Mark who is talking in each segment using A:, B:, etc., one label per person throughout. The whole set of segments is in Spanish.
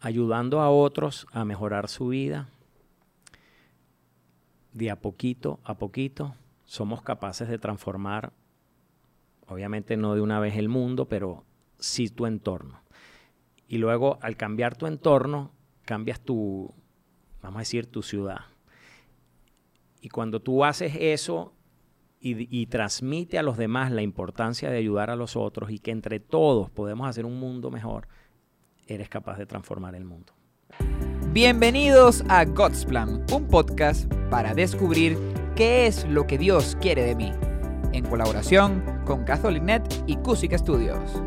A: ayudando a otros a mejorar su vida, de a poquito a poquito somos capaces de transformar, obviamente no de una vez el mundo, pero sí tu entorno. Y luego al cambiar tu entorno, cambias tu, vamos a decir, tu ciudad. Y cuando tú haces eso y, y, transmite a los demás la importancia de ayudar a los otros y que entre todos podemos hacer un mundo mejor, eres capaz de transformar el mundo.
B: Bienvenidos a God's Plan, un podcast para descubrir qué es lo que Dios quiere de mí, en colaboración con CatholicNet y Cusic Studios.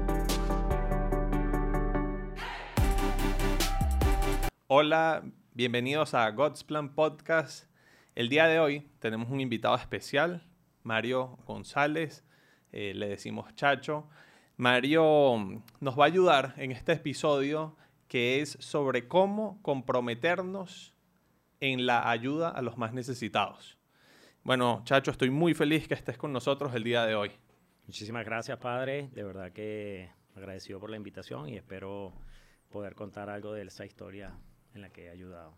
C: Hola, bienvenidos a God's Plan Podcast. El día de hoy tenemos un invitado especial, Mario González, eh, le decimos Chacho. Mario nos va a ayudar en este episodio que es sobre cómo comprometernos en la ayuda a los más necesitados. Bueno, Chacho, estoy muy feliz que estés con nosotros el día de hoy.
A: Muchísimas gracias, padre. De verdad que agradecido por la invitación y espero poder contar algo de esa historia en la que he ayudado.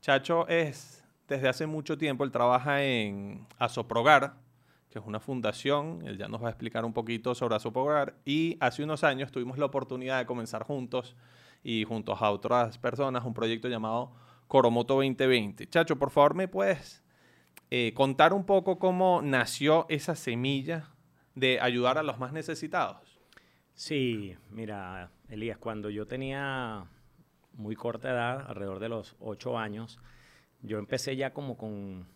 C: Chacho es, desde hace mucho tiempo, él trabaja en Asoprogar, que es una fundación, él ya nos va a explicar un poquito sobre Asoprogar, y hace unos años tuvimos la oportunidad de comenzar juntos y juntos a otras personas un proyecto llamado Coromoto 2020. Chacho, por favor, ¿me puedes eh, contar un poco cómo nació esa semilla de ayudar a los más necesitados?
A: Sí, mira, Elías, cuando yo tenía muy corta edad, alrededor de los ocho años, yo empecé ya como con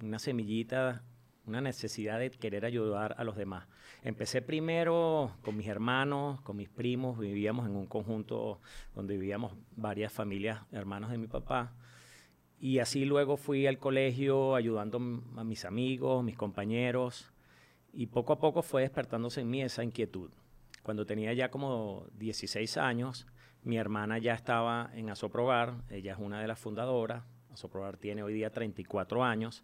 A: una semillita una necesidad de querer ayudar a los demás. Empecé primero con mis hermanos, con mis primos, vivíamos en un conjunto donde vivíamos varias familias, hermanos de mi papá. Y así luego fui al colegio ayudando a mis amigos, mis compañeros, y poco a poco fue despertándose en mí esa inquietud. Cuando tenía ya como 16 años, mi hermana ya estaba en Asoprogar, ella es una de las fundadoras, Asoprogar tiene hoy día 34 años,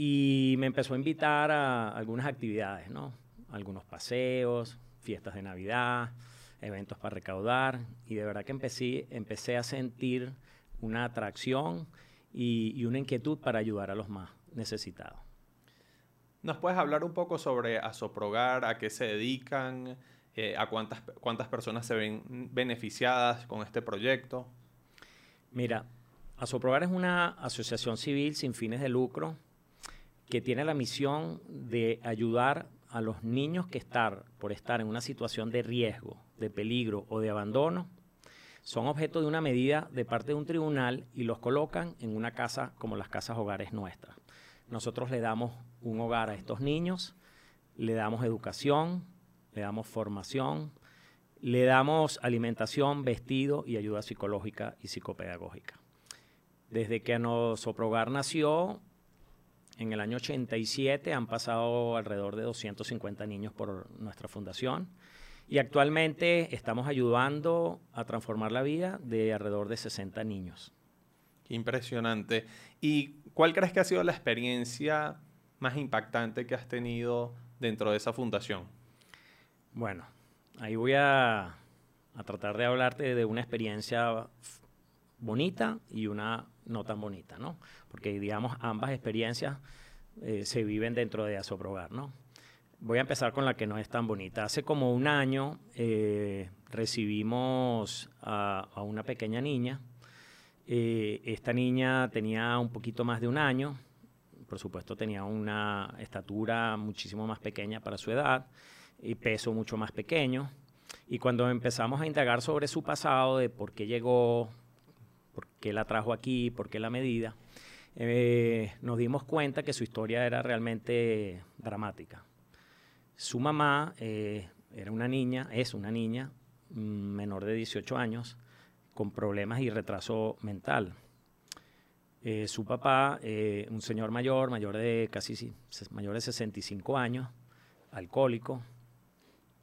A: y me empezó a invitar a algunas actividades, ¿no? Algunos paseos, fiestas de Navidad, eventos para recaudar. Y de verdad que empecé, empecé a sentir una atracción y, una inquietud para ayudar a los más necesitados.
C: ¿Nos puedes hablar un poco sobre Asoprogar, a qué se dedican, eh, a cuántas, cuántas personas se ven beneficiadas con este proyecto?
A: Mira, Asoprogar es una asociación civil sin fines de lucro que tiene la misión de ayudar a los niños que están por estar en una situación de riesgo, de peligro o de abandono, son objeto de una medida de parte de un tribunal y los colocan en una casa como las casas hogares nuestras. Nosotros le damos un hogar a estos niños, le damos educación, le damos formación, le damos alimentación, vestido y ayuda psicológica y psicopedagógica. Desde que Nosoprogar nació, en el año 87 han pasado alrededor de 250 niños por nuestra fundación y actualmente estamos ayudando a transformar la vida de alrededor de 60 niños.
C: Impresionante. ¿Y cuál crees que ha sido la experiencia más impactante que has tenido dentro de esa fundación?
A: Bueno, ahí voy a, a tratar de hablarte de una experiencia bonita y una no tan bonita, ¿no? Porque, digamos, ambas experiencias eh, se viven dentro de Asoprogar, ¿no? Voy a empezar con la que no es tan bonita. Hace como un año eh, recibimos a, una pequeña niña. Eh, esta niña tenía un poquito más de un año. Por supuesto, tenía una estatura muchísimo más pequeña para su edad y peso mucho más pequeño. Y cuando empezamos a indagar sobre su pasado, de por qué llegó, por qué la trajo aquí, por qué la medida, eh, nos dimos cuenta que su historia era realmente dramática. Su mamá eh, era una niña, es una niña mm, menor de 18 años, con problemas y retraso mental. Eh, su papá, un señor mayor, mayor de casi mayor de 65 años, alcohólico,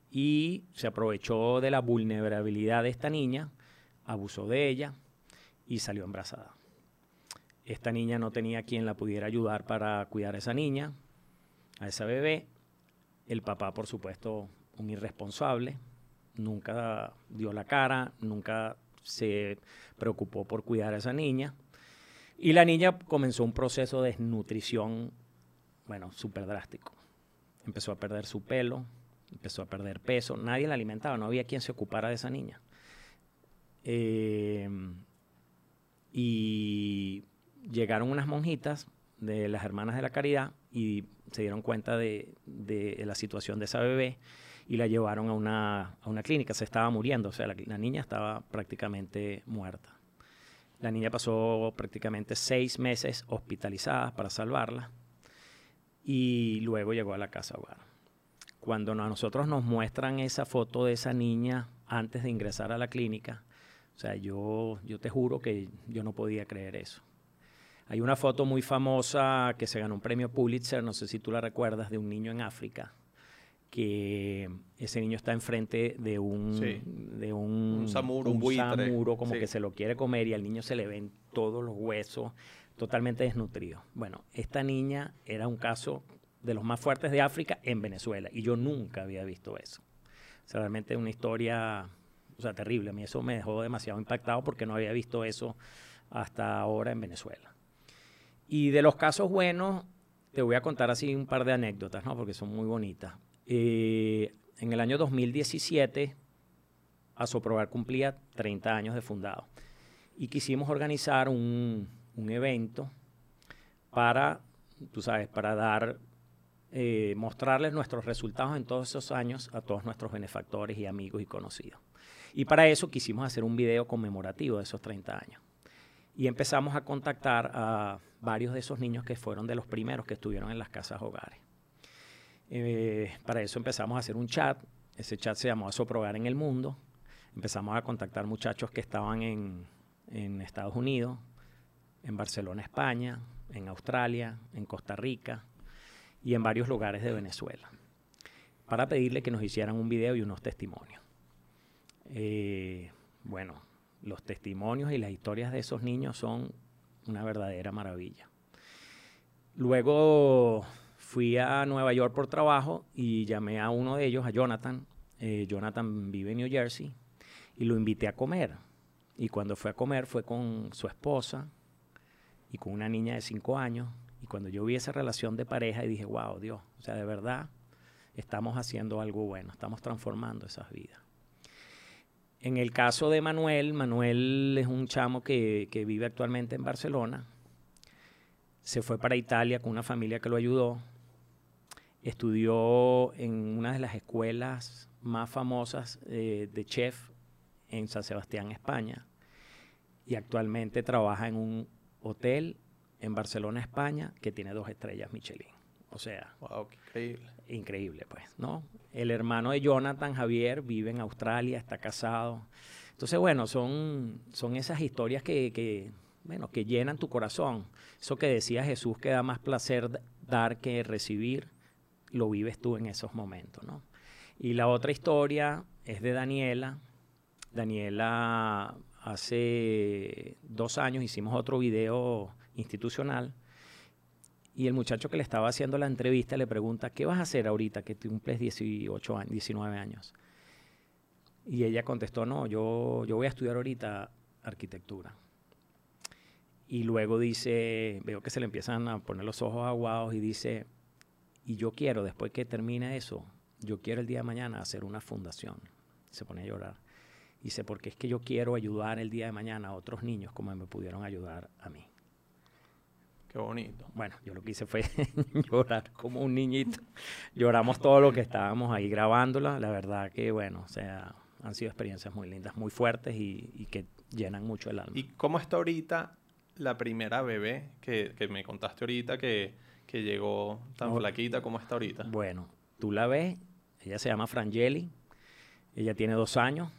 A: y se aprovechó de la vulnerabilidad de esta niña, abusó de ella, y salió embarazada. Esta niña no tenía quien la pudiera ayudar para cuidar a esa niña, a esa bebé. El papá, por supuesto, un irresponsable, nunca dio la cara, nunca se preocupó por cuidar a esa niña. Y la niña comenzó un proceso de desnutrición, bueno, súper drástico. Empezó a perder su pelo, empezó a perder peso, nadie la alimentaba, no había quien se ocupara de esa niña. Eh, y llegaron unas monjitas de las Hermanas de la Caridad y se dieron cuenta de, la situación de esa bebé y la llevaron a una, a una clínica. Se estaba muriendo, o sea, la, niña estaba prácticamente muerta. La niña pasó prácticamente seis meses hospitalizada para salvarla y luego llegó a la casa hogar. Cuando a nosotros nos muestran esa foto de esa niña antes de ingresar a la clínica, o sea, yo, yo te juro que yo no podía creer eso. Hay una foto muy famosa que se ganó un premio Pulitzer, no sé si tú la recuerdas, de un niño en África, que ese niño está enfrente de un, de un,
C: un samuro, un,
A: como que se lo quiere comer y al niño se le ven todos los huesos totalmente desnutridos. Bueno, esta niña era un caso de los más fuertes de África en Venezuela y yo nunca había visto eso. O sea, realmente una historia, o sea, terrible. A mí eso me dejó demasiado impactado porque no había visto eso hasta ahora en Venezuela. Y de los casos buenos, te voy a contar así un par de anécdotas, ¿no? Porque son muy bonitas. Eh, en el año 2017, Asoprobar cumplía 30 años de fundado. Y quisimos organizar un, evento para, tú sabes, para dar, eh, mostrarles nuestros resultados en todos esos años a todos nuestros benefactores y amigos y conocidos. Y para eso quisimos hacer un video conmemorativo de esos 30 años. Y empezamos a contactar a varios de esos niños que fueron de los primeros que estuvieron en las casas hogares. Eh, para eso empezamos a hacer un chat. Ese chat se llamó Asoprogar en el Mundo. Empezamos a contactar muchachos que estaban en, en Estados Unidos, en Barcelona, España, en Australia, en Costa Rica y en varios lugares de Venezuela, para pedirle que nos hicieran un video y unos testimonios. Eh, bueno, los testimonios y las historias de esos niños son una verdadera maravilla. Luego fui a Nueva York por trabajo y llamé a uno de ellos, a Jonathan. Eh, Jonathan vive en New Jersey y lo invité a comer. Y cuando fue a comer fue con su esposa y con una niña de cinco años. Y cuando yo vi esa relación de pareja y dije, wow, Dios, o sea, de verdad estamos haciendo algo bueno, estamos transformando esas vidas. En el caso de Manuel, Manuel es un chamo que, vive actualmente en Barcelona. Se fue para Italia con una familia que lo ayudó. Estudió en una de las escuelas más famosas eh, de chef en San Sebastián, España. Y actualmente trabaja en un hotel en Barcelona, España, que tiene dos estrellas Michelin. O sea,
C: wow, qué increíble.
A: Increíble, pues, ¿no? El hermano de Jonathan, Javier, vive en Australia, está casado. Entonces, bueno, son, son esas historias que, bueno, que llenan tu corazón. Eso que decía Jesús, que da más placer dar que recibir, lo vives tú en esos momentos, ¿no? Y la otra historia es de Daniela. Daniela, hace dos años hicimos otro video institucional y el muchacho que le estaba haciendo la entrevista le pregunta, ¿qué vas a hacer ahorita que cumples 18 años, 19 años? Y ella contestó, no, yo, yo voy a estudiar ahorita arquitectura. Y luego dice, veo que se le empiezan a poner los ojos aguados y dice, y yo quiero, después que termine eso, yo quiero el día de mañana hacer una fundación. Se pone a llorar. Dice, porque es que yo quiero ayudar el día de mañana a otros niños como me pudieron ayudar a mí.
C: Qué bonito.
A: Bueno, yo lo que hice fue llorar como un niñito. Lloramos todo lo que estábamos ahí grabándola. La verdad que, bueno, o sea, han sido experiencias muy lindas, muy fuertes y, que llenan mucho el alma.
C: ¿Y cómo está ahorita la primera bebé que, me contaste ahorita que, llegó tan flaquita? ¿Cómo está ahorita?
A: Bueno, tú la ves, ella se llama Frangeli, ella tiene dos años,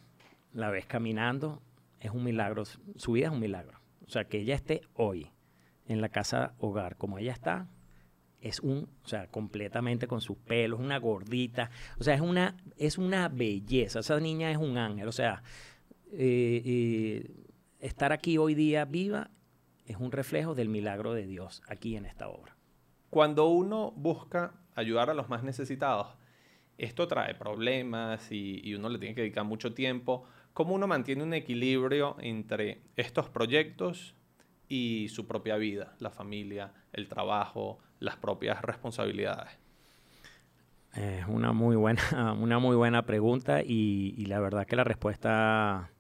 A: la ves caminando, es un milagro, su vida es un milagro. O sea, que ella esté hoy en la casa hogar, como ella está, es un, o sea, completamente con sus pelos, una gordita, o sea, es una, es una belleza, esa niña es un ángel, o sea, eh, eh, estar aquí hoy día viva es un reflejo del milagro de Dios aquí en esta obra.
C: Cuando uno busca ayudar a los más necesitados, esto trae problemas y, y uno le tiene que dedicar mucho tiempo. ¿Cómo uno mantiene un equilibrio entre estos proyectos y su propia vida, la familia, el trabajo, las propias responsabilidades?
A: Es una muy buena, una muy buena pregunta y, la verdad que la respuesta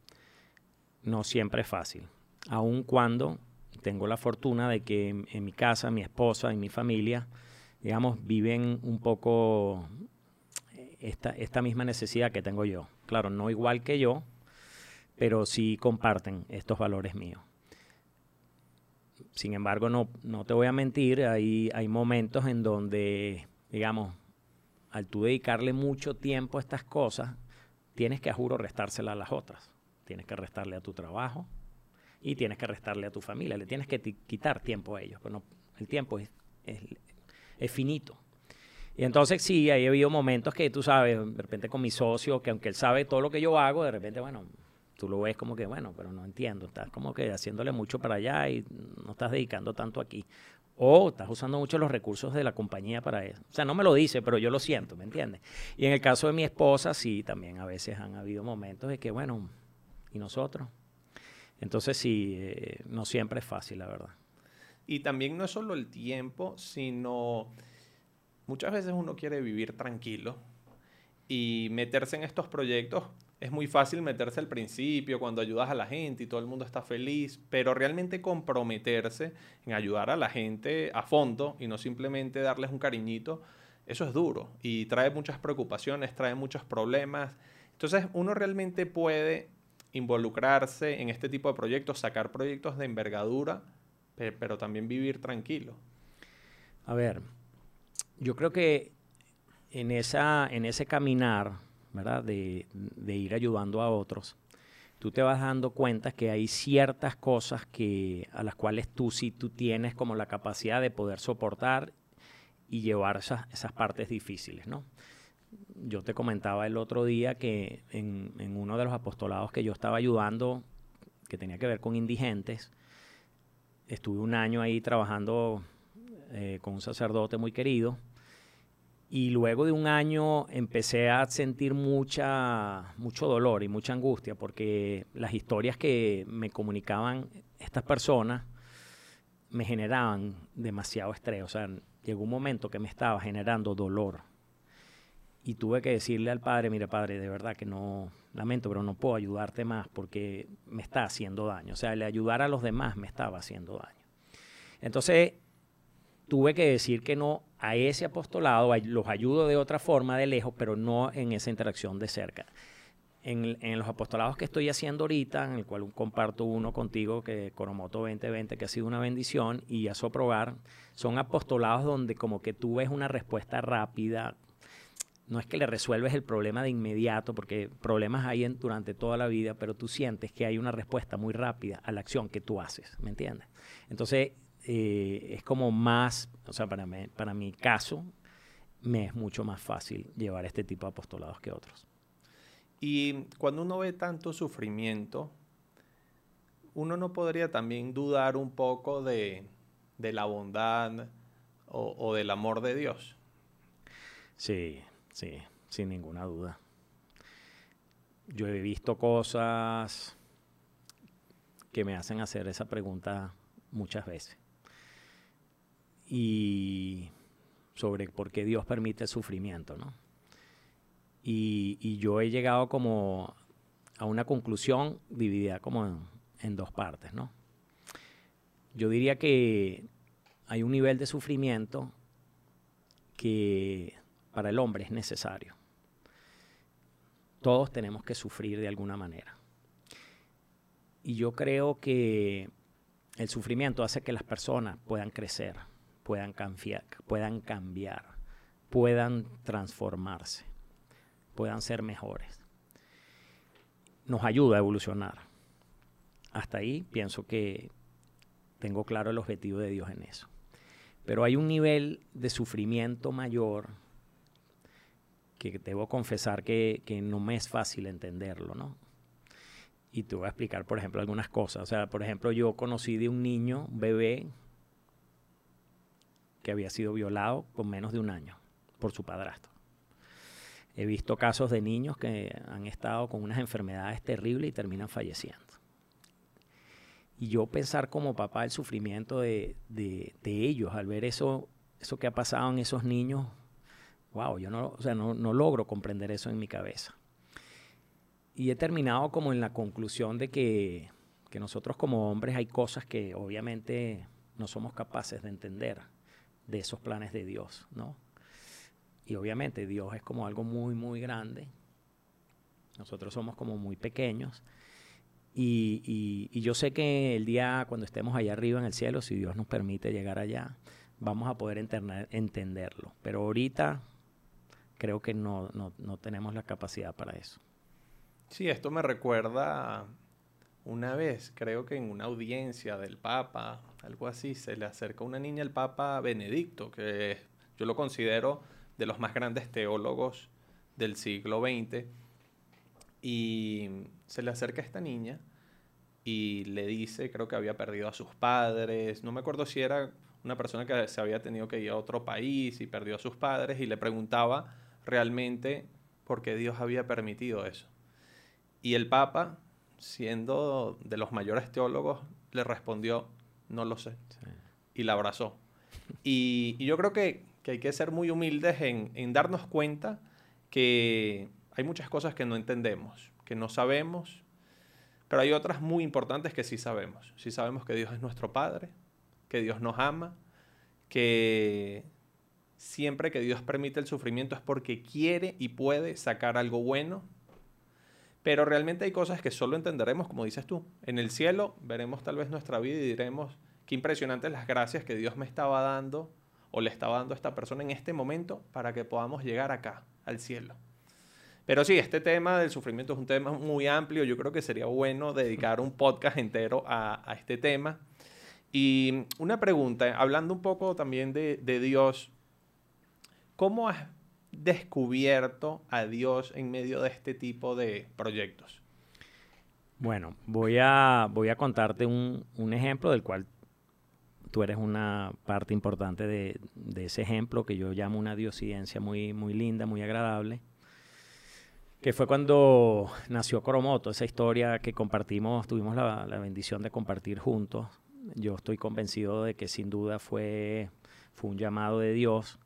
A: no siempre es fácil. Aun cuando tengo la fortuna de que en, en mi casa, mi esposa y mi familia, digamos, viven un poco esta, esta misma necesidad que tengo yo. Claro, no igual que yo, pero sí comparten estos valores míos. Sin embargo, no, no te voy a mentir, hay, hay momentos en donde, digamos, al tú dedicarle mucho tiempo a estas cosas, tienes que, a juro, restársela a las otras. Tienes que restarle a tu trabajo y tienes que restarle a tu familia. Le tienes que quitar tiempo a ellos. Pero el tiempo es, es, es finito. Y entonces sí, ahí ha habido momentos que tú sabes, de repente con mi socio, que aunque él sabe todo lo que yo hago, de repente, bueno, tú lo ves como que, bueno, pero no entiendo, estás como que haciéndole mucho para allá y no estás dedicando tanto aquí. O estás usando mucho los recursos de la compañía para eso. O sea, no me lo dice, pero yo lo siento, ¿me entiendes? Y en el caso de mi esposa, sí, también a veces han habido momentos de que, bueno, ¿y nosotros? Entonces sí, eh, no siempre es fácil, la verdad.
C: Y también no es solo el tiempo, sino muchas veces uno quiere vivir tranquilo y meterse en estos proyectos. Es muy fácil meterse al principio cuando ayudas a la gente y todo el mundo está feliz, pero realmente comprometerse en ayudar a la gente a fondo y no simplemente darles un cariñito, eso es duro y trae muchas preocupaciones, trae muchos problemas. Entonces uno realmente puede involucrarse en este tipo de proyectos, sacar proyectos de envergadura, pero también vivir tranquilo.
A: A ver, yo creo que en, esa, en ese caminar, ¿verdad? De, ir ayudando a otros, tú te vas dando cuenta que hay ciertas cosas que, a las cuales tú sí tú tienes como la capacidad de poder soportar y llevar esas, esas partes difíciles, ¿no? Yo te comentaba el otro día que en, en uno de los apostolados que yo estaba ayudando, que tenía que ver con indigentes, estuve un año ahí trabajando eh, con un sacerdote muy querido. Y luego de un año empecé a sentir mucha, mucho dolor y mucha angustia porque las historias que me comunicaban estas personas me generaban demasiado estrés. O sea, llegó un momento que me estaba generando dolor. Y tuve que decirle al padre, mire padre, de verdad que no, lamento, pero no puedo ayudarte más porque me está haciendo daño. O sea, el ayudar a los demás me estaba haciendo daño. Entonces, tuve que decir que no a ese apostolado, los ayudo de otra forma, de lejos, pero no en esa interacción de cerca. En, en, los apostolados que estoy haciendo ahorita, en el cual comparto uno contigo, que Coromoto 2020, que ha sido una bendición, y a Soprogar, son apostolados donde como que tú ves una respuesta rápida, no es que le resuelves el problema de inmediato, porque problemas hay en, durante toda la vida, pero tú sientes que hay una respuesta muy rápida a la acción que tú haces, ¿me entiendes? Entonces, eh, es como más, o sea, para, mí, para mi caso, me es mucho más fácil llevar este tipo de apostolados que otros.
C: Y cuando uno ve tanto sufrimiento, uno no podría también dudar un poco de, de la bondad o, o, del amor de Dios.
A: Sí, sí, sin ninguna duda. Yo he visto cosas que me hacen hacer esa pregunta muchas veces y sobre por qué Dios permite el sufrimiento, ¿no? Y, yo he llegado como a una conclusión dividida como en, en, dos partes, ¿no? Yo diría que hay un nivel de sufrimiento que para el hombre es necesario. Todos tenemos que sufrir de alguna manera. Y yo creo que el sufrimiento hace que las personas puedan crecer, puedan cambiar, puedan cambiar, puedan transformarse, puedan ser mejores. Nos ayuda a evolucionar. Hasta ahí pienso que tengo claro el objetivo de Dios en eso. Pero hay un nivel de sufrimiento mayor que debo confesar que, no me es fácil entenderlo, ¿no? Y te voy a explicar, por ejemplo, algunas cosas. O sea, por ejemplo, yo conocí de un niño, bebé, que había sido violado con menos de un año por su padrastro. He visto casos de niños que han estado con unas enfermedades terribles y terminan falleciendo. Y yo pensar como papá el sufrimiento de, de, ellos al ver eso, eso que ha pasado en esos niños, wow, yo no, o sea, no, no logro comprender eso en mi cabeza. Y he terminado como en la conclusión de que, que nosotros como hombres hay cosas que obviamente no somos capaces de entender de esos planes de Dios, ¿no? Y obviamente Dios es como algo muy, muy grande. Nosotros somos como muy pequeños. Y, y, yo sé que el día cuando estemos allá arriba en el cielo, si Dios nos permite llegar allá, vamos a poder entenderlo. Pero ahorita creo que no, no, no tenemos la capacidad para eso.
C: Sí, esto me recuerda una vez, creo que en una audiencia del Papa, algo así, se le acerca una niña al Papa Benedicto, que yo lo considero de los más grandes teólogos del siglo XX, y se le acerca a esta niña y le dice, creo que había perdido a sus padres, no me acuerdo si era una persona que se había tenido que ir a otro país y perdió a sus padres, y le preguntaba realmente por qué Dios había permitido eso. Y el Papa siendo de los mayores teólogos, le respondió, no lo sé. Y la abrazó. Y, yo creo que, hay que ser muy humildes en, darnos cuenta que hay muchas cosas que no entendemos, que no sabemos, pero hay otras muy importantes que sí sabemos. Sí sabemos que Dios es nuestro Padre, que Dios nos ama, que siempre que Dios permite el sufrimiento es porque quiere y puede sacar algo bueno pero realmente hay cosas que solo entenderemos, como dices tú. En el cielo veremos tal vez nuestra vida y diremos, qué impresionantes las gracias que Dios me estaba dando o le estaba dando a esta persona en este momento para que podamos llegar acá, al cielo. Pero sí, este tema del sufrimiento es un tema muy amplio. Yo creo que sería bueno dedicar un podcast entero a, este tema. Y una pregunta, hablando un poco también de, de Dios, ¿cómo has descubierto a Dios en medio de este tipo de proyectos?
A: Bueno, voy a, voy a contarte un, ejemplo del cual tú eres una parte importante de, ese ejemplo que yo llamo una diosidencia muy, muy linda, muy agradable, que fue cuando nació Coromoto, esa historia que compartimos, tuvimos la, la bendición de compartir juntos. Yo estoy convencido de que sin duda fue, fue un llamado de Dios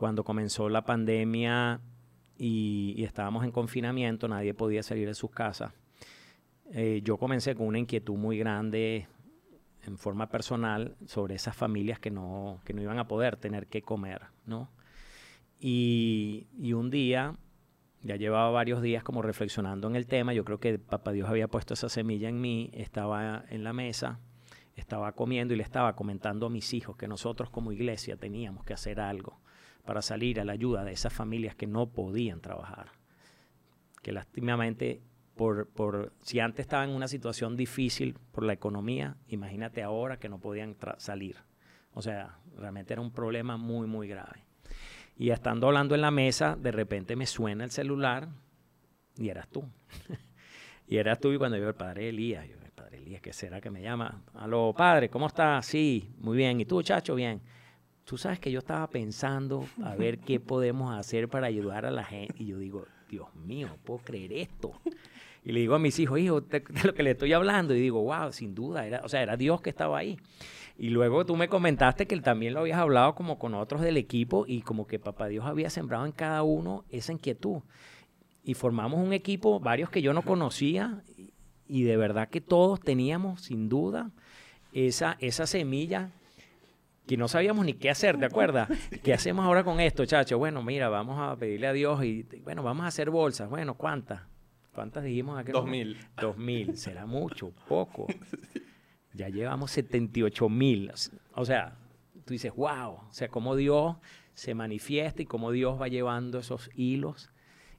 A: cuando comenzó la pandemia y, estábamos en confinamiento, nadie podía salir de sus casas. Eh, yo comencé con una inquietud muy grande en forma personal sobre esas familias que no, que no iban a poder tener que comer, ¿no? Y, y, un día, ya llevaba varios días como reflexionando en el tema, yo creo que Papá Dios había puesto esa semilla en mí, estaba en la mesa, estaba comiendo y le estaba comentando a mis hijos que nosotros como iglesia teníamos que hacer algo para salir a la ayuda de esas familias que no podían trabajar. Que lástimamente, por, por, si antes estaban en una situación difícil por la economía, imagínate ahora que no podían salir. O sea, realmente era un problema muy, muy grave. Y estando hablando en la mesa, de repente me suena el celular y eras tú. y eras tú y cuando yo el padre Elías, yo, el padre Elías, ¿qué será que me llama? Aló, padre, ¿cómo estás? Sí, muy bien. ¿Y tú, chacho? Bien tú sabes que yo estaba pensando a ver qué podemos hacer para ayudar a la gente. Y yo digo, Dios mío, puedo creer esto. Y le digo a mis hijos, hijo, de, lo que le estoy hablando. Y digo, wow, sin duda, era, o sea, era Dios que estaba ahí. Y luego tú me comentaste que también lo habías hablado como con otros del equipo y como que papá Dios había sembrado en cada uno esa inquietud. Y formamos un equipo, varios que yo no conocía, y de verdad que todos teníamos, sin duda, esa, esa semilla que no sabíamos ni qué hacer, ¿te acuerdas? ¿Qué hacemos ahora con esto, chacho? Bueno, mira, vamos a pedirle a Dios y, bueno, vamos a hacer bolsas. Bueno, ¿cuántas? ¿Cuántas dijimos?
C: Dos mil.
A: Dos mil. ¿Será mucho? ¿Poco? Ya llevamos 78 mil. O sea, tú dices, wow. O sea, cómo Dios se manifiesta y cómo Dios va llevando esos hilos.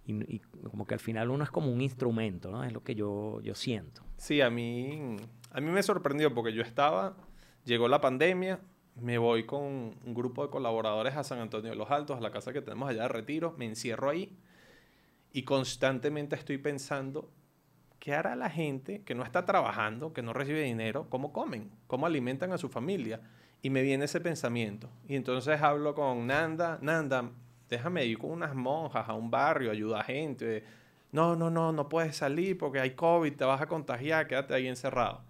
A: Y, como que al final uno es como un instrumento, ¿no? Es lo que yo, yo siento.
C: Sí, a mí, a mí me sorprendió porque yo estaba, llegó la pandemia, me voy con un grupo de colaboradores a San Antonio de los Altos, a la casa que tenemos allá de retiro, me encierro ahí y constantemente estoy pensando, ¿qué hará la gente que no está trabajando, que no recibe dinero? ¿Cómo comen? ¿Cómo alimentan a su familia? Y me viene ese pensamiento. Y entonces hablo con Nanda, Nanda, déjame ir con unas monjas a un barrio, ayuda a gente. No, no, no, no puedes salir porque hay COVID, te vas a contagiar, quédate ahí encerrado.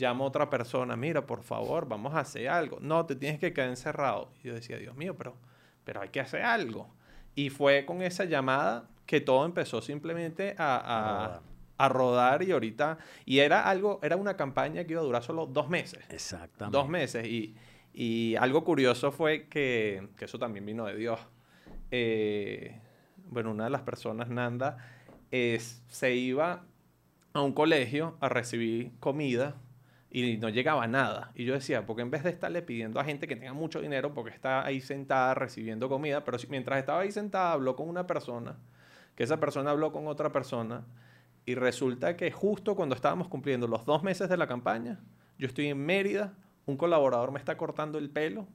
C: Llamo a otra persona, mira, por favor, vamos a hacer algo. No, te tienes que quedar encerrado. Y yo decía, Dios mío, pero, pero hay que hacer algo. Y fue con esa llamada que todo empezó simplemente a, a, a rodar y ahorita... Y era algo, era una campaña que iba a durar solo dos meses.
A: Exactamente.
C: Dos meses. Y, y algo curioso fue que, que eso también vino de Dios. Eh, bueno, una de las personas, Nanda, es, se iba a un colegio a recibir comida y no llegaba nada. Y yo decía, porque en vez de estarle pidiendo a gente que tenga mucho dinero, porque está ahí sentada recibiendo comida, pero mientras estaba ahí sentada habló con una persona, que esa persona habló con otra persona, y resulta que justo cuando estábamos cumpliendo los dos meses de la campaña, yo estoy en Mérida, un colaborador me está cortando el pelo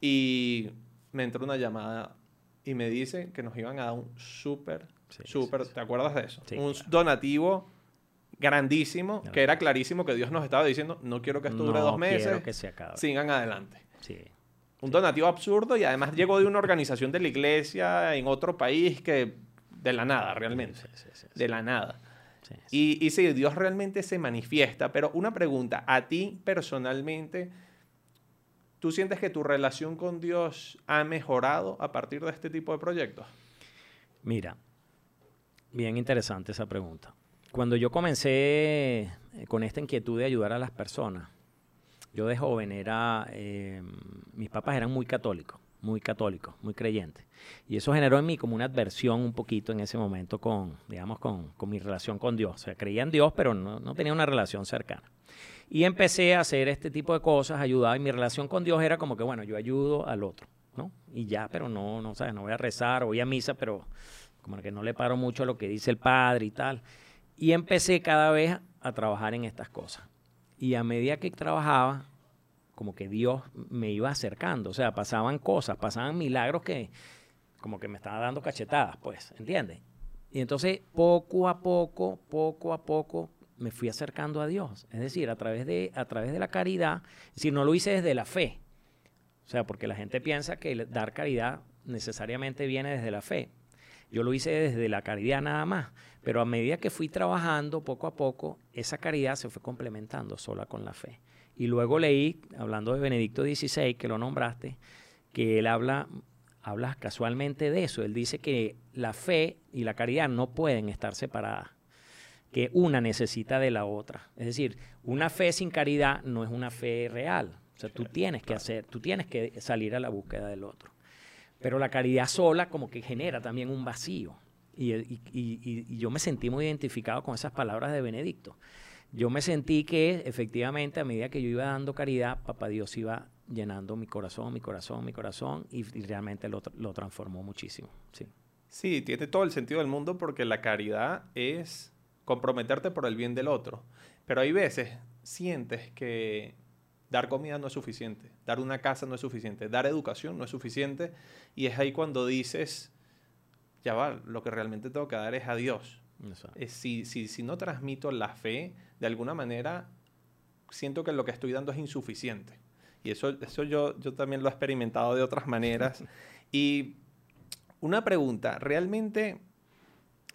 C: y me entra una llamada y me dice que nos iban a dar un súper, súper,
A: sí, sí.
C: ¿te acuerdas de eso? Un
A: claro.
C: donativo grandísimo, que era clarísimo que Dios nos estaba diciendo, no quiero que esto dure
A: No
C: dos meses,
A: quiero que se acabe.
C: sigan adelante.
A: Sí.
C: Un donativo absurdo y además llegó de una organización de la iglesia en otro país que de la nada, realmente.
A: Sí, sí.
C: De la nada. Y, y sí, Dios realmente se manifiesta, pero una pregunta, a ti personalmente, ¿tú sientes que tu relación con Dios ha mejorado a partir de este tipo de proyectos?
A: Mira, bien interesante esa pregunta. Cuando yo comencé eh, con esta inquietud de ayudar a las personas, yo de joven era, eh, mis papás eran muy católicos, muy católicos, muy creyentes. Y eso generó en mí como una adversión un poquito en ese momento con, digamos, con, con mi relación con Dios. O sea, creía en Dios, pero no, no tenía una relación cercana. Y empecé a hacer este tipo de cosas, ayudar, y mi relación con Dios era como que, bueno, yo ayudo al otro, ¿no? Y ya, pero no, no, ¿sabes? No voy a rezar, voy a misa, pero como que no le paro mucho a lo que dice el padre y tal. Y empecé cada vez a trabajar en estas cosas. Y a medida que trabajaba, como que Dios me iba acercando. O sea, pasaban cosas, pasaban milagros que como que me estaba dando cachetadas, pues, ¿entiendes? Y entonces, poco a poco, poco a poco, me fui acercando a Dios. Es decir, a través de, a través de la caridad. Decir, no lo hice desde la fe. O sea, porque la gente piensa que dar caridad necesariamente viene desde la fe. Yo lo hice desde la caridad nada más, pero a medida que fui trabajando poco a poco, esa caridad se fue complementando sola con la fe. Y luego leí, hablando de Benedicto XVI, que lo nombraste, que él habla, habla casualmente de eso. Él dice que la fe y la caridad no pueden estar separadas, que una necesita de la otra. Es decir, una fe sin caridad no es una fe real. O sea, tú tienes que hacer, tú tienes que salir a la búsqueda del otro. Pero la caridad sola como que genera también un vacío. Y, yo me sentí muy identificado con esas palabras de Benedicto. Yo me sentí que efectivamente a medida que yo iba dando caridad, Papá Dios iba llenando mi corazón, mi corazón, mi corazón y, realmente lo, lo transformó muchísimo. Sí.
C: Sí, tiene todo el sentido del mundo porque la caridad es comprometerte por el bien del otro. Pero hay veces sientes que dar comida no es suficiente, dar una casa no es suficiente, dar educación no es suficiente y es ahí cuando dices, ya va, lo que realmente tengo que dar es a Dios. Eh, si, si, si no transmito la fe, de alguna manera siento que lo que estoy dando es insuficiente. Y eso, eso yo, yo también lo he experimentado de otras maneras. y una pregunta, realmente,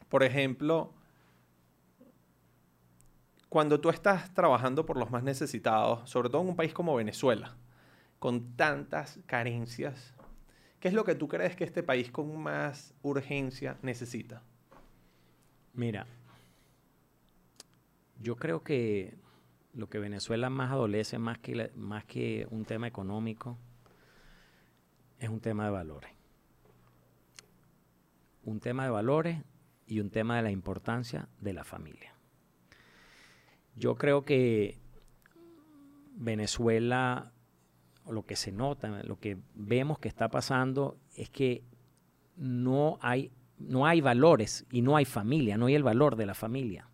C: por ejemplo, cuando tú estás trabajando por los más necesitados, sobre todo en un país como Venezuela, con tantas carencias, ¿qué es lo que tú crees que este país con más urgencia necesita?
A: Mira, yo creo que lo que Venezuela más adolece, más que, más que un tema económico, es un tema de valores. Un tema de valores y un tema de la importancia de la familia. Yo creo que Venezuela, lo que se nota, lo que vemos que está pasando es que no hay, no hay valores y no hay familia, no hay el valor de la familia.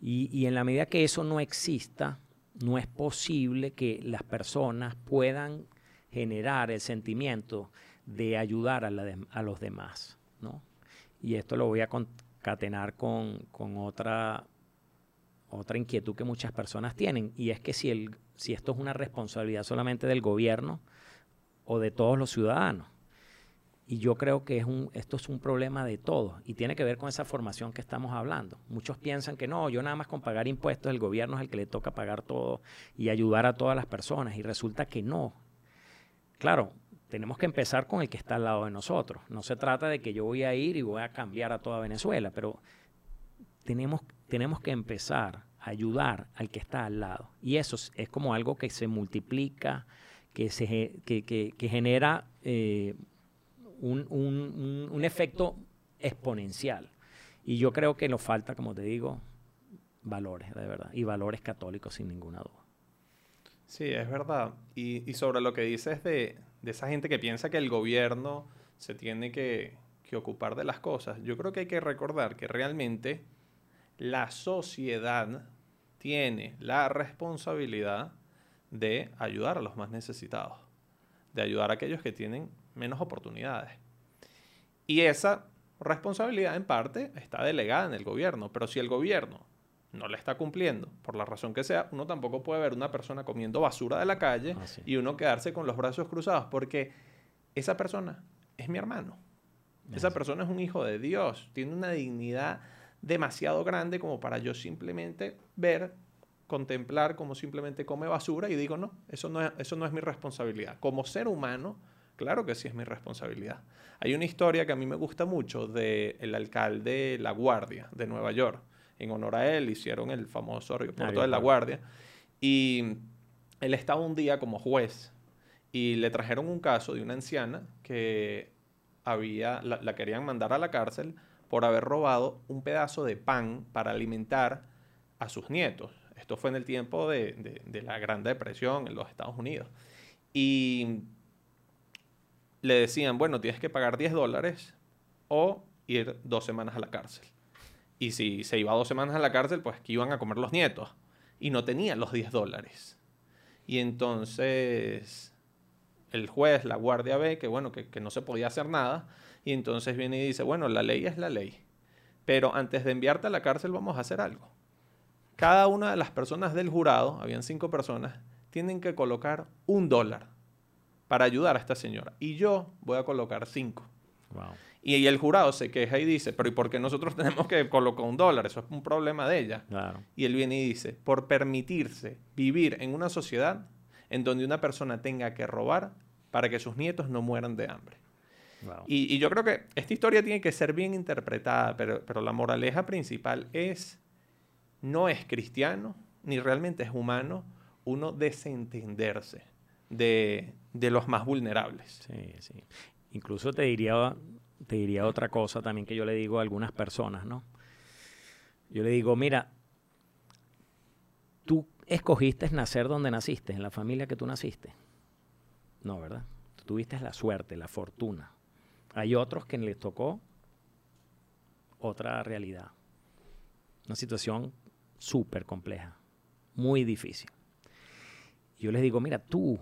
A: Y, y en la medida que eso no exista, no es posible que las personas puedan generar el sentimiento de ayudar a, a los demás. ¿no? Y esto lo voy a concatenar con, con otra, otra inquietud que muchas personas tienen, y es que si, el, si esto es una responsabilidad solamente del gobierno o de todos los ciudadanos. Y yo creo que es un, esto es un problema de todos y tiene que ver con esa formación que estamos hablando. Muchos piensan que no, yo nada más con pagar impuestos, el gobierno es el que le toca pagar todo y ayudar a todas las personas y resulta que no. Claro, tenemos que empezar con el que está al lado de nosotros. No se trata de que yo voy a ir y voy a cambiar a toda Venezuela, pero tenemos, tenemos que empezar ayudar al que está al lado. Y eso es, como algo que se multiplica, que, se, que, que, genera eh, un, un, un, efecto exponencial. Y yo creo que nos falta, como te digo, valores, de verdad, y valores católicos sin ninguna duda.
C: Sí, es verdad. Y, y sobre lo que dices de, de, esa gente que piensa que el gobierno se tiene que, que ocupar de las cosas, yo creo que hay que recordar que realmente la sociedad tiene la responsabilidad de ayudar a los más necesitados, de ayudar a aquellos que tienen menos oportunidades. Y esa responsabilidad en parte está delegada en el gobierno, pero si el gobierno no la está cumpliendo, por la razón que sea, uno tampoco puede ver una persona comiendo basura de la calle ah, y uno quedarse con los brazos cruzados, porque esa persona es mi hermano. Esa persona es un hijo de Dios, tiene una dignidad demasiado grande como para yo simplemente ver, contemplar como simplemente come basura y digo, no, eso no es, eso no es mi responsabilidad. Como ser humano, Claro que sí es mi responsabilidad. Hay una historia que a mí me gusta mucho del el alcalde La Guardia de Nueva York. En honor a él hicieron el famoso aeropuerto ah, de La Guardia. Y él estaba un día como juez y le trajeron un caso de una anciana que había, la, querían mandar a la cárcel por haber robado un pedazo de pan para alimentar a sus nietos. Esto fue en el tiempo de, la Gran Depresión en los Estados Unidos. Y le decían, bueno, tienes que pagar 10 dólares o ir dos semanas a la cárcel. Y si se iba dos semanas a la cárcel, pues que iban a comer los nietos. Y no tenían los 10 dólares. Y entonces el juez, la guardia ve que, bueno, que no se podía hacer nada. Y entonces viene y dice, bueno, la ley es la ley. Pero antes de enviarte a la cárcel vamos a hacer algo. Cada una de las personas del jurado, habían cinco personas, tienen que colocar un dólar para ayudar a esta señora. Y yo voy a colocar cinco. Y, el jurado se queja y dice, pero ¿y por qué nosotros tenemos que colocar un dólar? Eso es un problema de ella. Y él viene y dice, por permitirse vivir en una sociedad en donde una persona tenga que robar para que sus nietos no mueran de hambre. Y, yo creo que esta historia tiene que ser bien interpretada, pero, pero la moraleja principal es, no es cristiano, ni realmente es humano, uno desentenderse de, los más vulnerables.
A: Sí, sí. Incluso te diría, te diría otra cosa también que yo le digo a algunas personas, ¿no? Yo le digo, mira, tú escogiste nacer donde naciste, en la familia que tú naciste. No, ¿verdad? Tú tuviste la suerte, la fortuna. Hay otros que les tocó otra realidad. Una situación súper compleja, muy difícil. Yo les digo, mira, tú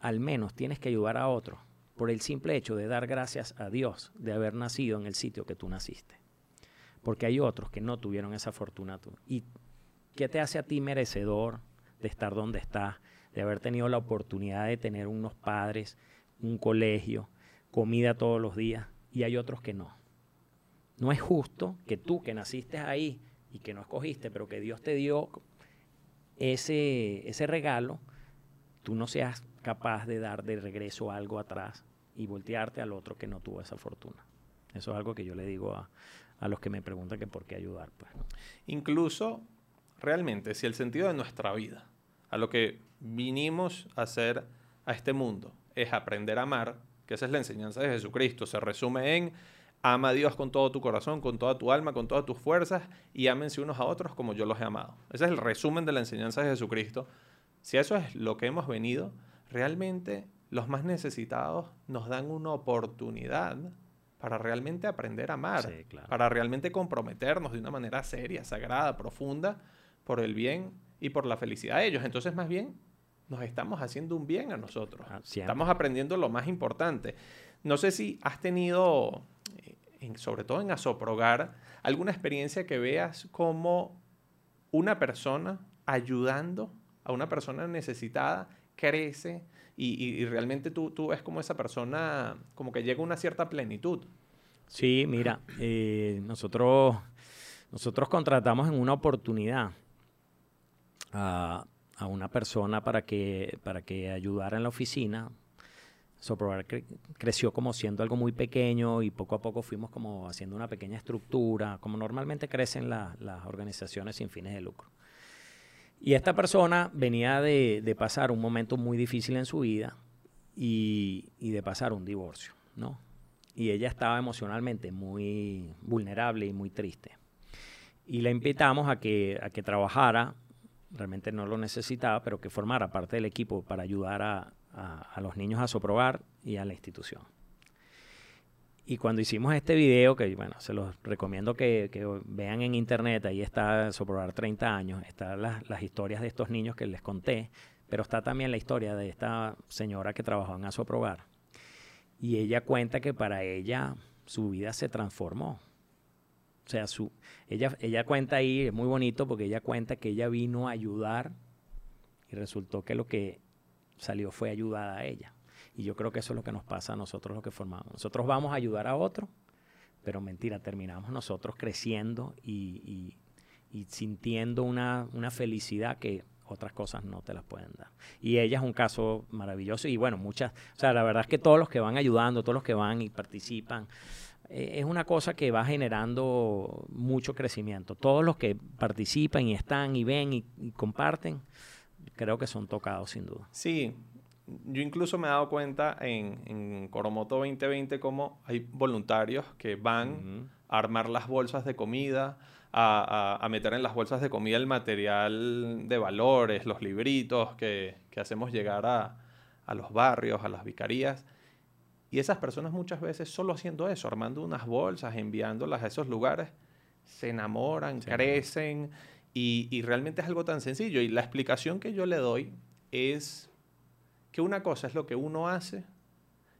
A: al menos tienes que ayudar a otro por el simple hecho de dar gracias a Dios de haber nacido en el sitio que tú naciste. Porque hay otros que no tuvieron esa fortuna tú. ¿Y qué te hace a ti merecedor de estar donde estás, de haber tenido la oportunidad de tener unos padres, un colegio, comida todos los días? Y hay otros que no. No es justo que tú que naciste ahí y que no escogiste, pero que Dios te dio ese, ese regalo, tú no seas capaz de dar de regreso algo atrás y voltearte al otro que no tuvo esa fortuna. Eso es algo que yo le digo a, los que me preguntan que por qué ayudar. Pues,
C: Incluso, realmente, si el sentido de nuestra vida, a lo que vinimos a hacer a este mundo, es aprender a amar, que esa es la enseñanza de Jesucristo, se resume en ama a Dios con todo tu corazón, con toda tu alma, con todas tus fuerzas y ámense unos a otros como yo los he amado. Ese es el resumen de la enseñanza de Jesucristo. Si eso es lo que hemos venido, realmente los más necesitados nos dan una oportunidad para realmente aprender a amar, para realmente comprometernos de una manera seria, sagrada, profunda, por el bien y por la felicidad de ellos. Entonces, más bien, nos estamos haciendo un bien a nosotros. Ah, estamos aprendiendo lo más importante. No sé si has tenido, eh, sobre todo en Asoprogar, alguna experiencia que veas como una persona ayudando a una persona necesitada crece y, y realmente tú, tú ves como esa persona, como que llega a una cierta plenitud.
A: Sí, mira, eh, nosotros, nosotros contratamos en una oportunidad a, a una persona para que, para que ayudara en la oficina. Soprobar cre- creció como siendo algo muy pequeño y poco a poco fuimos como haciendo una pequeña estructura, como normalmente crecen la- las organizaciones sin fines de lucro. Y esta persona venía de, de pasar un momento muy difícil en su vida y, y de pasar un divorcio, ¿no? Y ella estaba emocionalmente muy vulnerable y muy triste. Y la invitamos a que, a que trabajara, realmente no lo necesitaba, pero que formara parte del equipo para ayudar a, a- los niños a soprobar y a la institución. Y cuando hicimos este video, que bueno, se los recomiendo que, que vean en internet, ahí está Soprobar 30 años, están las, las historias de estos niños que les conté, pero está también la historia de esta señora que trabajó en Asoprobar. Y ella cuenta que para ella su vida se transformó. O sea, su, ella, ella cuenta ahí, es muy bonito porque ella cuenta que ella vino a ayudar y resultó que lo que salió fue ayudada a ella. Y yo creo que eso es lo que nos pasa a nosotros los que formamos. Nosotros vamos a ayudar a otro, pero mentira, terminamos nosotros creciendo y, y- y sintiendo una, una felicidad que otras cosas no te las pueden dar. Y ella es un caso maravilloso y bueno, muchas, o sea, la verdad es que todos los que van ayudando, todos los que van y participan, es una cosa que va generando mucho crecimiento. Todos los que participan y están y ven y, y comparten, creo que son tocados sin duda.
C: Sí, yo incluso me he dado cuenta en, en Coromoto 2020 como hay voluntarios que van a armar las bolsas de comida, a, a- a meter en las bolsas de comida el material de valores, los libritos que, que hacemos llegar a, a los barrios, a las vicarías. Y esas personas muchas veces solo haciendo eso, armando unas bolsas, enviándolas a esos lugares, se enamoran,
A: Sí.
C: crecen y, y realmente es algo tan sencillo. Y la explicación que yo le doy es que una cosa es lo que uno hace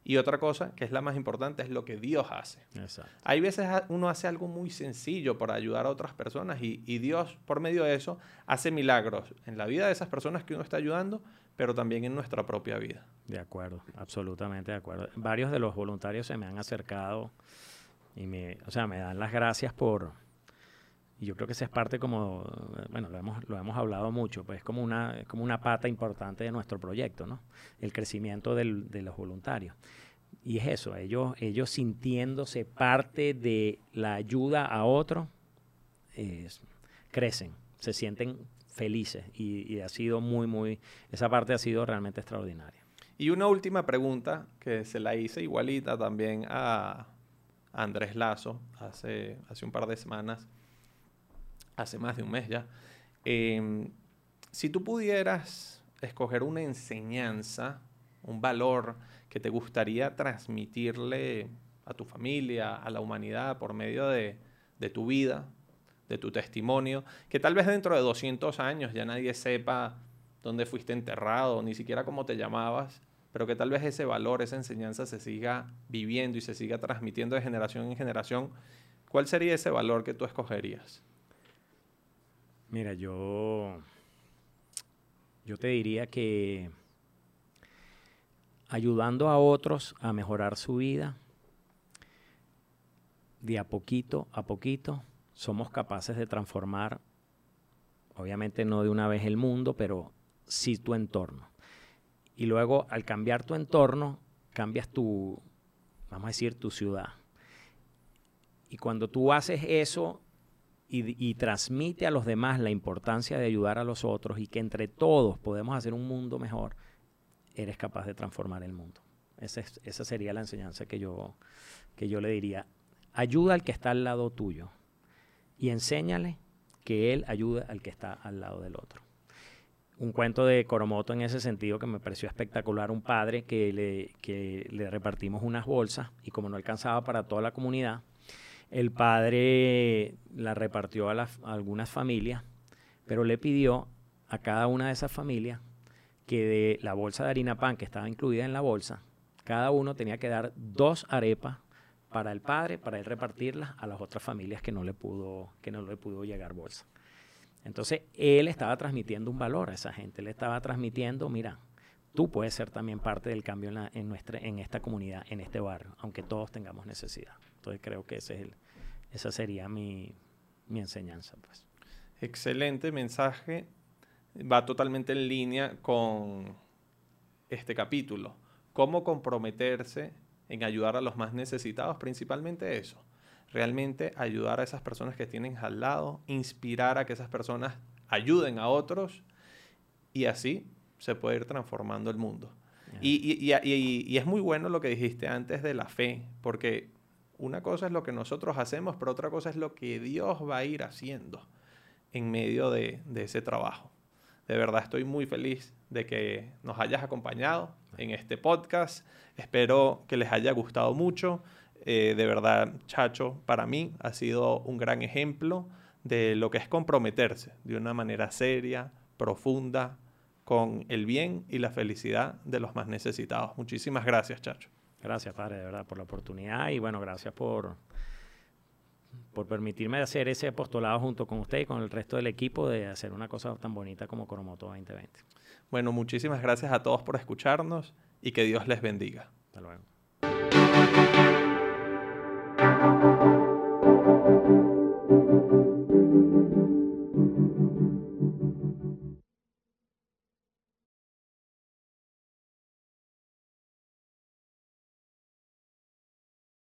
C: y otra cosa, que es la más importante, es lo que Dios hace.
A: Exacto.
C: Hay veces uno hace algo muy sencillo para ayudar a otras personas y, y Dios, por medio de eso, hace milagros en la vida de esas personas que uno está ayudando, pero también en nuestra propia vida.
A: De acuerdo, absolutamente de acuerdo. Varios de los voluntarios se me han acercado y me, o sea, me dan las gracias por, y yo creo que esa es parte como, eh, bueno, lo hemos, lo hemos hablado mucho, pues es como una, es como una pata importante de nuestro proyecto, ¿no? El crecimiento del- de los voluntarios. Y es eso, ellos, ellos sintiéndose parte de la ayuda a otro, es- crecen, se sienten felices y, y ha sido muy, muy, esa parte ha sido realmente extraordinaria.
C: Y una última pregunta que se la hice igualita también a Andrés Lazo hace, hace un par de semanas, hace más de un mes ya. Em, si tú pudieras escoger una enseñanza, un valor que te gustaría transmitirle a tu familia, a la humanidad por medio de tu vida, de tu testimonio, que tal vez dentro de 200 años ya nadie sepa dónde fuiste enterrado, ni siquiera cómo te llamabas, pero que tal vez ese valor, esa enseñanza se siga viviendo y se siga transmitiendo de generación en generación, ¿cuál sería ese valor que tú escogerías?
A: Mira, yo, yo te diría que ayudando a otros a mejorar su vida, de a poquito a poquito somos capaces de transformar, obviamente no de una vez el mundo, pero sí tu entorno. Y luego al cambiar tu entorno, cambias tu, vamos a decir, tu ciudad. Y cuando tú haces eso y, y transmite a los demás la importancia de ayudar a los otros y que entre todos podemos hacer un mundo mejor, eres capaz de transformar el mundo. Esa, es- esa sería la enseñanza que yo, que yo le diría. Ayuda al que está al lado tuyo y enséñale que él ayuda al que está al lado del otro. Un cuento de Coromoto en ese sentido que me pareció espectacular. Un padre que le, que le repartimos unas bolsas y como no alcanzaba para toda la comunidad, el padre la repartió a, las- a algunas familias, pero le pidió a cada una de esas familias que de la bolsa de harina pan que estaba incluida en la bolsa, cada uno tenía que dar dos arepas para el padre, para él repartirlas a las otras familias que no le pudo, que no le pudo llegar bolsa. Entonces, él estaba transmitiendo un valor a esa gente, le estaba transmitiendo, mira, tú puedes ser también parte del cambio en, nuestra, en esta comunidad, en este barrio, aunque todos tengamos necesidad. Entonces creo que ese es el, esa sería mi, mi enseñanza. Pues.
C: Excelente mensaje. Va totalmente en línea con este capítulo. Cómo comprometerse en ayudar a los más necesitados, principalmente eso. Realmente ayudar a esas personas que tienes al lado, inspirar a que esas personas ayuden a otros y así se puede ir transformando el mundo. Y, y- y- y- y es muy bueno lo que dijiste antes de la fe, porque una cosa es lo que nosotros hacemos, pero otra cosa es lo que Dios va a ir haciendo en medio de, de ese trabajo. De verdad estoy muy feliz de que nos hayas acompañado en este podcast. Espero que les haya gustado mucho. Eh, de verdad, Chacho, para mí ha sido un gran ejemplo de lo que es comprometerse de una manera seria, profunda, con el bien y la felicidad de los más necesitados. Muchísimas gracias, Chacho.
A: Gracias, padre, de verdad, por la oportunidad y bueno, gracias por, por permitirme hacer ese apostolado junto con usted y con el resto del equipo de hacer una cosa tan bonita como Coromoto 2020.
C: Bueno, muchísimas gracias a todos por escucharnos y que Dios les bendiga.
A: Hasta luego.